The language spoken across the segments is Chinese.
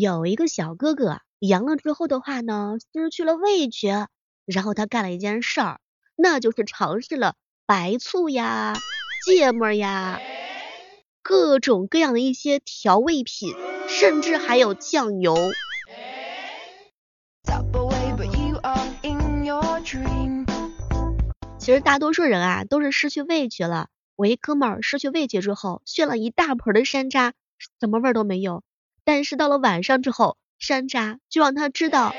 有一个小哥哥阳了之后的话呢，失去了味觉，然后他干了一件事儿，那就是尝试了白醋呀、芥末呀，各种各样的一些调味品，甚至还有酱油。其实大多数人啊，都是失去味觉了。我一哥们儿失去味觉之后，炫了一大盆的山楂，什么味儿都没有。但是到了晚上之后，山楂就让他知道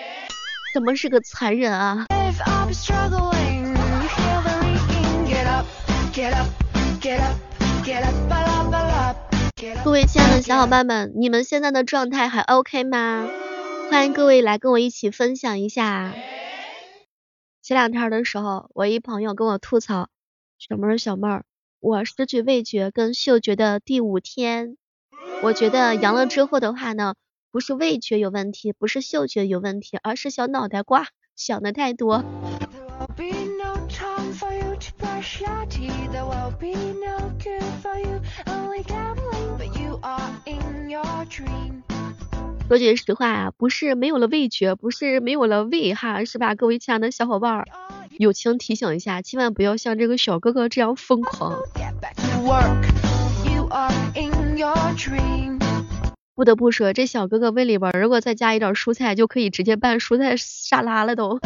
怎么是个残忍啊！各位亲爱的小伙伴们，你们现在的状态还 OK 吗？欢迎各位来跟我一起分享一下。前两天的时候，我一朋友跟我吐槽，小妹儿小妹儿，我失去味觉跟嗅觉的第五天。我觉得阳了之后的话呢，不是味觉有问题，不是嗅觉有问题，而是小脑袋瓜想的太多。说句实话啊，不是没有了味觉，不是没有了胃哈，是吧？各位亲爱的小伙伴，友情提醒一下，千万不要像这个小哥哥这样疯狂。不得不说这小哥哥胃里边如果再加一点蔬菜就可以直接拌蔬菜沙拉了都